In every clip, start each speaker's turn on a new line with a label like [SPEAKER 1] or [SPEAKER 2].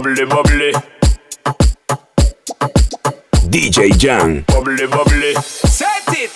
[SPEAKER 1] Bubbly, bubbly.
[SPEAKER 2] DJ Jan.
[SPEAKER 1] Bubbly, bubbly. Set it.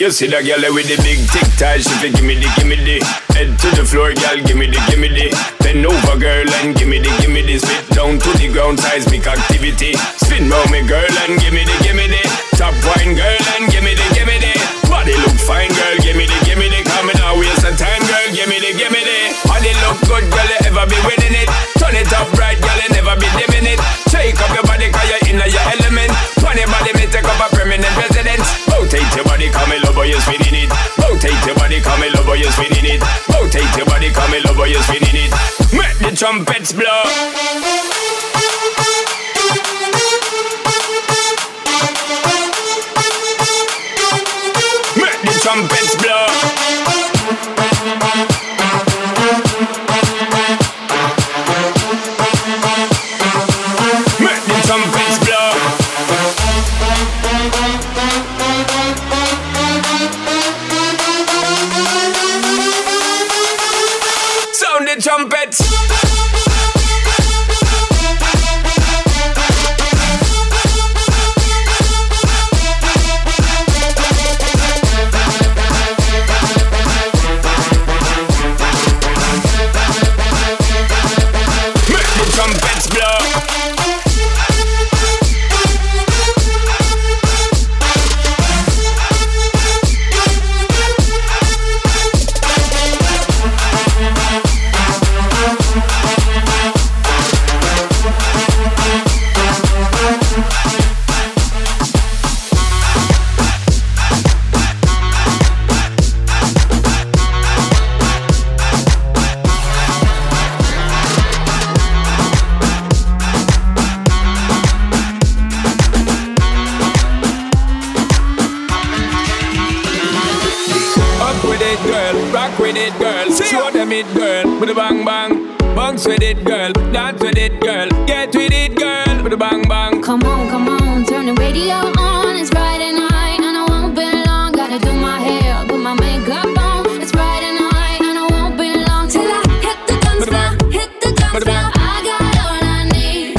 [SPEAKER 1] You see that girl with the big tic tac, she fi gimme the, gimme the Head to the floor, girl, gimme the, gimme the Bend over, girl, and gimme the, gimme the Spit down to the ground, seismic activity Spin round me, girl, and gimme the, gimme the Top wine, girl, and gimme the, gimme the Body look fine, girl, gimme the, gimme the Come now, waste of time, girl, gimme the, gimme the Body look good, girl, you ever be winning it Turn it up right, girl, you never be dimming it Shake up your body, cause you're in your element Funny body, me take up a permanent residence Rotate your body, come in love, you're spinning it. Rotate your body, come in love, you're spinning it. Rotate your body, come in love, you're spinning it. Make the trumpets blow. Make the trumpets blow. Rock with it, girl. Show them it, girl. With a bang bang. Bounce with it, girl. Dance with it, girl. Get with it, girl. With a bang bang.
[SPEAKER 3] Come on, come on, turn the radio on. It's Friday night and I won't be long. Gotta do my hair, put my makeup on. It's Friday night and I won't be long till I hit the dance floor, hit the dance floor. I got all I need.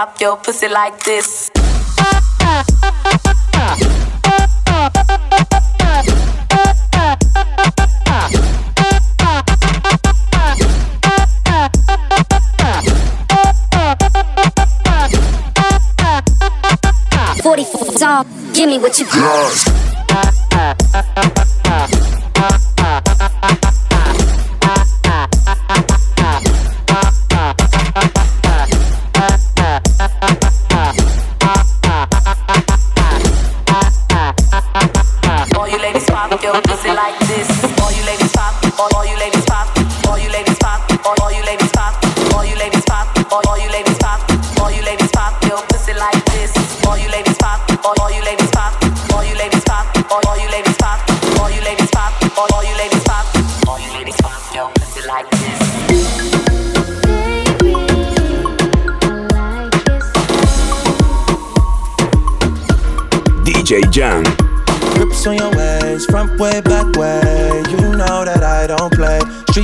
[SPEAKER 4] Pop
[SPEAKER 5] your pussy like this.
[SPEAKER 6] Forty-four song, give me what you got.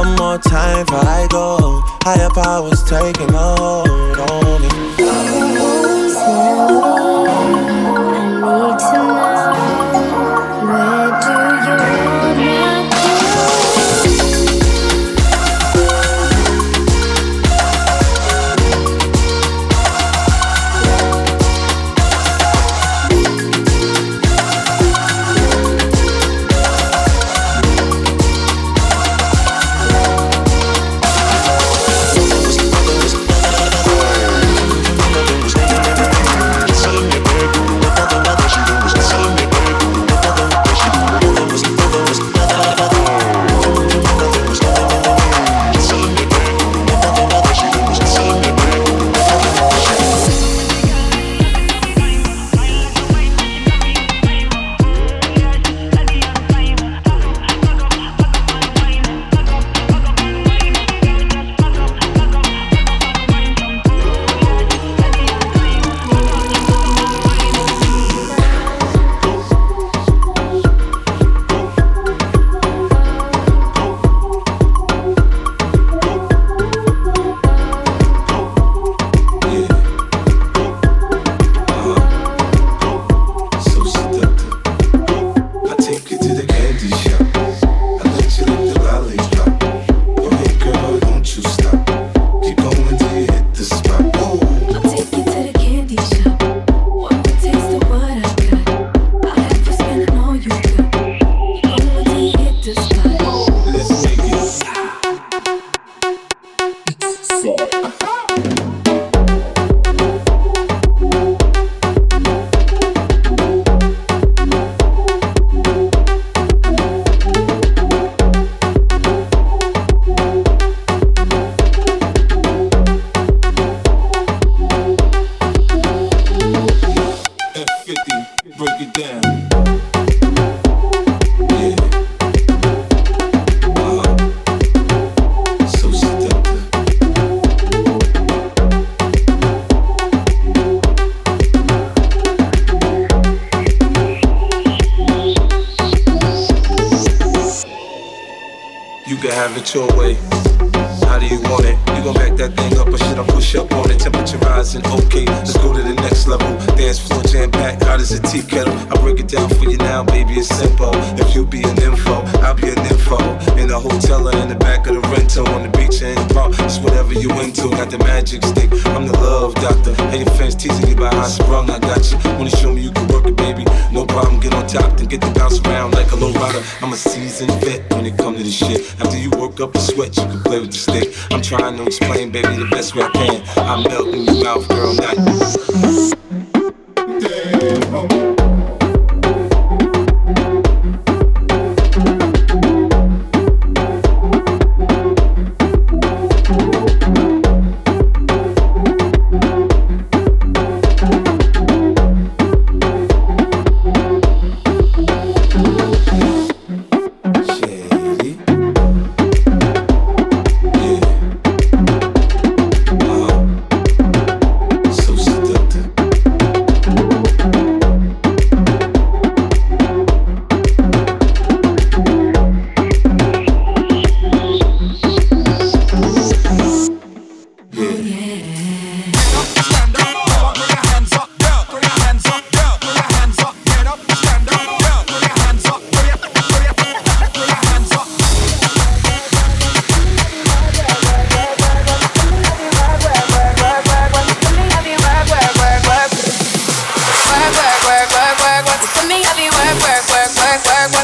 [SPEAKER 7] One more time before I go. Higher powers taking a hold on me.
[SPEAKER 6] I need to know
[SPEAKER 8] tea kettle. I break it down for you now, baby, it's simple. If you be an info, I'll be an info. In a hotel or in the back of the rental, on the beach or in the it's whatever you into. Got the magic stick, I'm the love doctor. Hey, your fans teasing you about how sprung, I got you. Wanna show me you can work it, baby? No problem, get on top, then get the bounce around like a low rider. I'm a seasoned vet when it come to this shit. After you work up a sweat, you can play with the stick. I'm trying to explain, baby, the best way I can. I melt in your mouth, girl, not Vamos.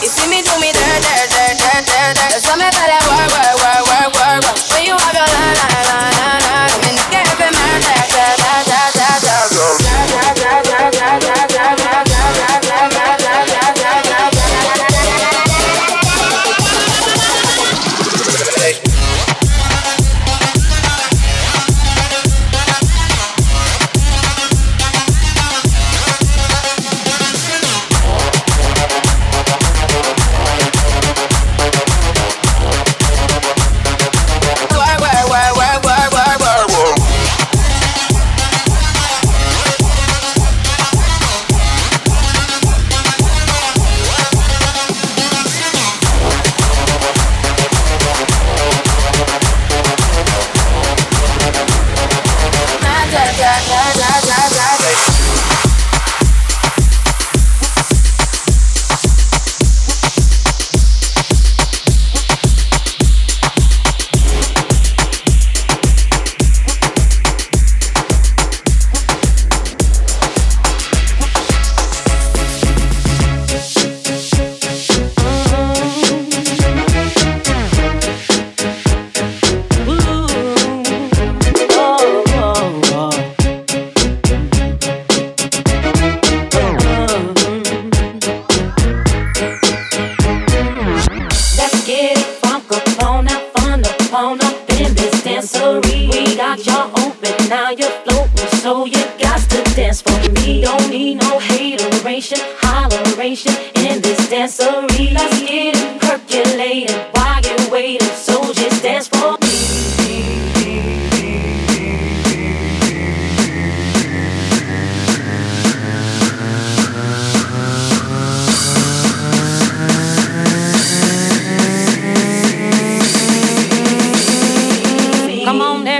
[SPEAKER 8] You.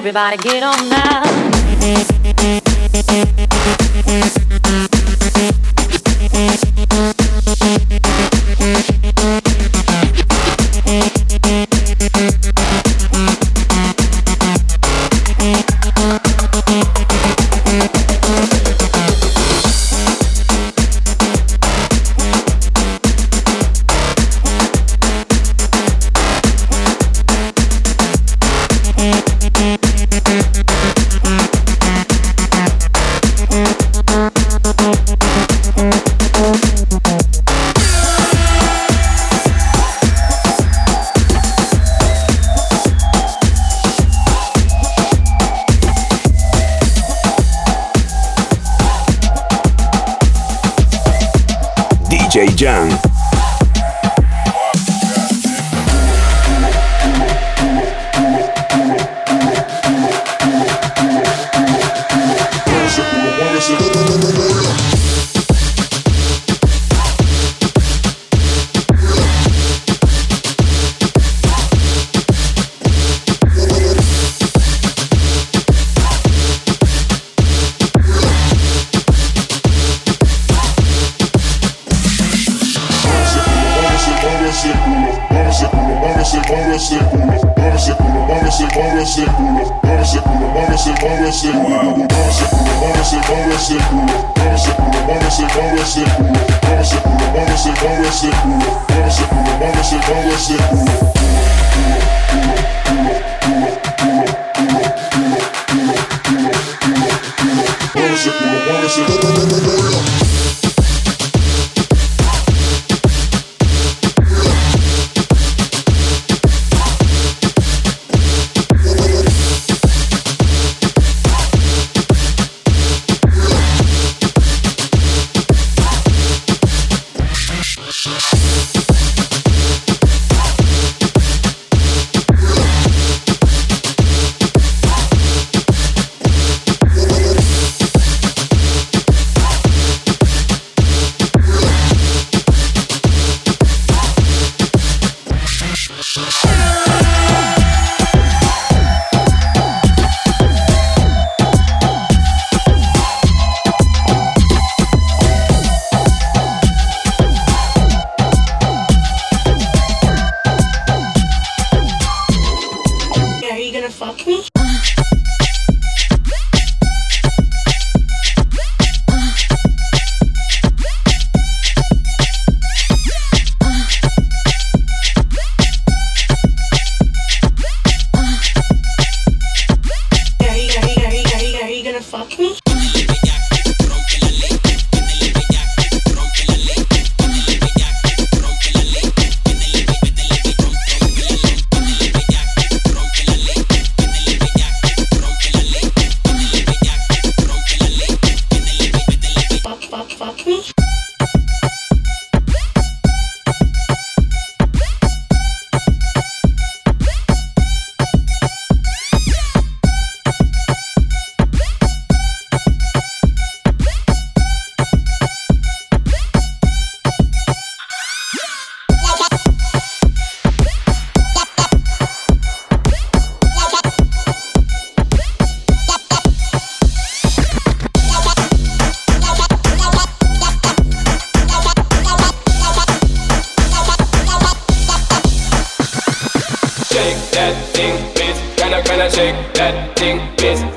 [SPEAKER 9] Everybody get on now.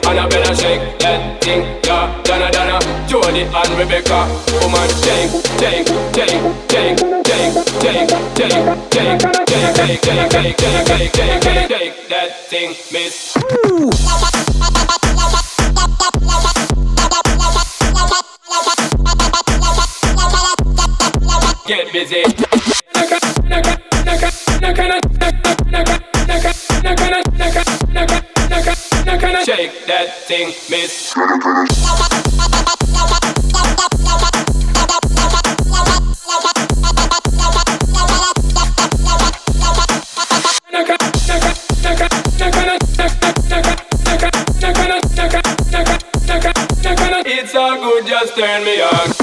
[SPEAKER 8] and
[SPEAKER 10] I better shake that thing, yeah. Donna Donna, Jody and Rebecca, woman, shake, shake, shake, shake, shake, shake, shake, shake, shake, shake, shake, shake, shake, shake, shake, shake that thing,
[SPEAKER 4] miss. Get
[SPEAKER 11] busy. Naka, naka, naka, naka, naka, naka, naka, naka, naka, naka, naka,
[SPEAKER 3] naka, naka, shake that thing, miss. It's all good, just
[SPEAKER 10] turn
[SPEAKER 7] me on.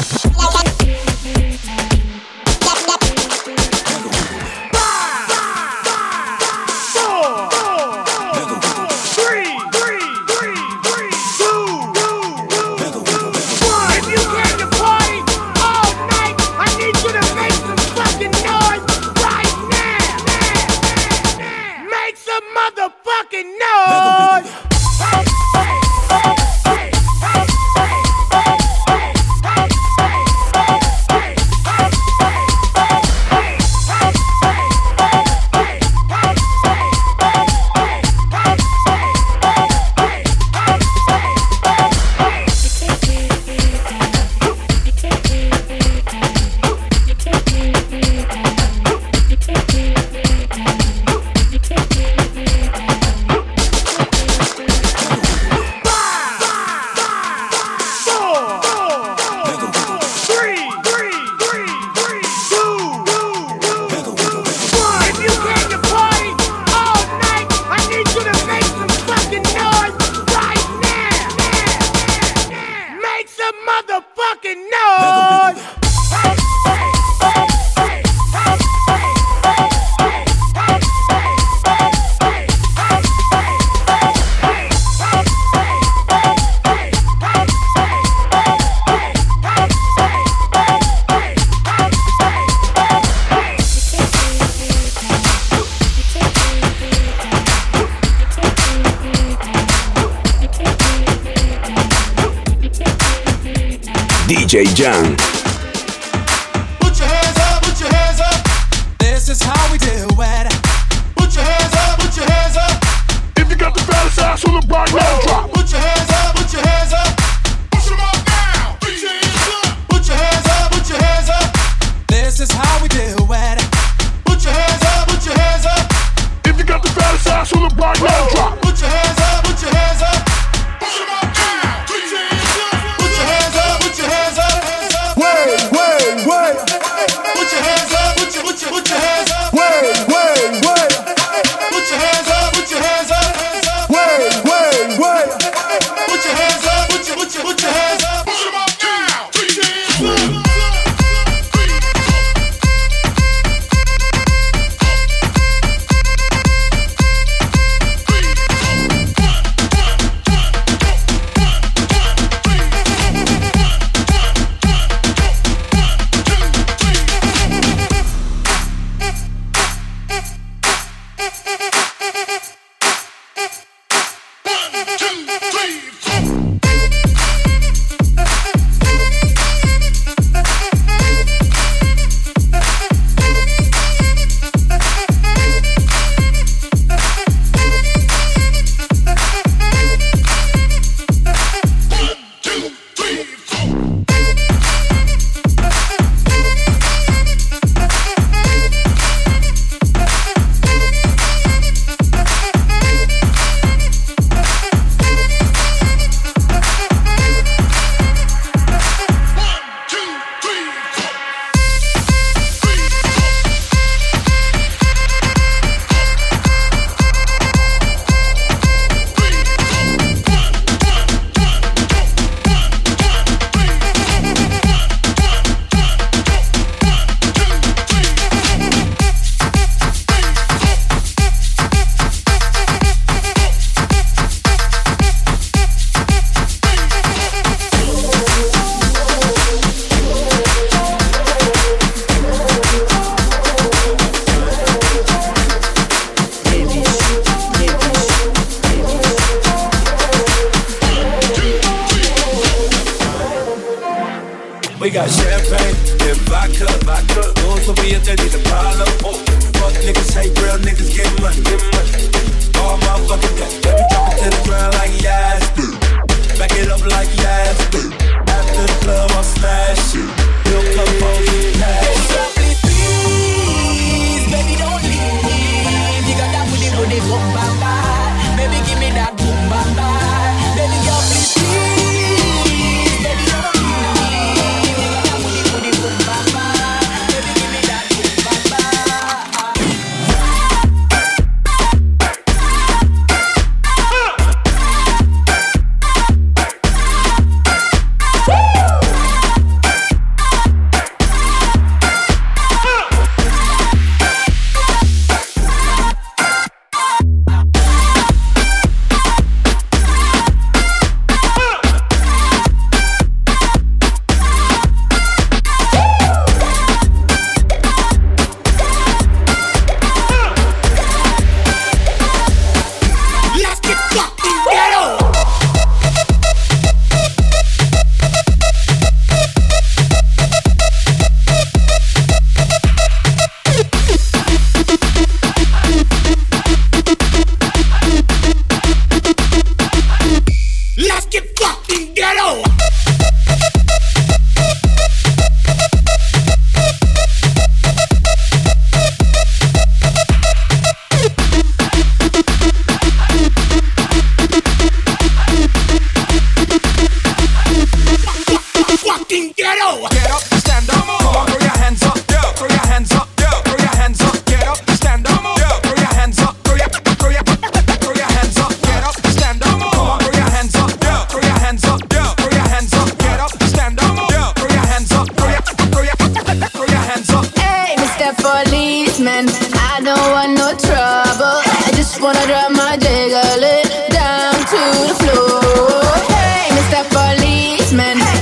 [SPEAKER 7] DJ Jan.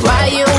[SPEAKER 7] Why you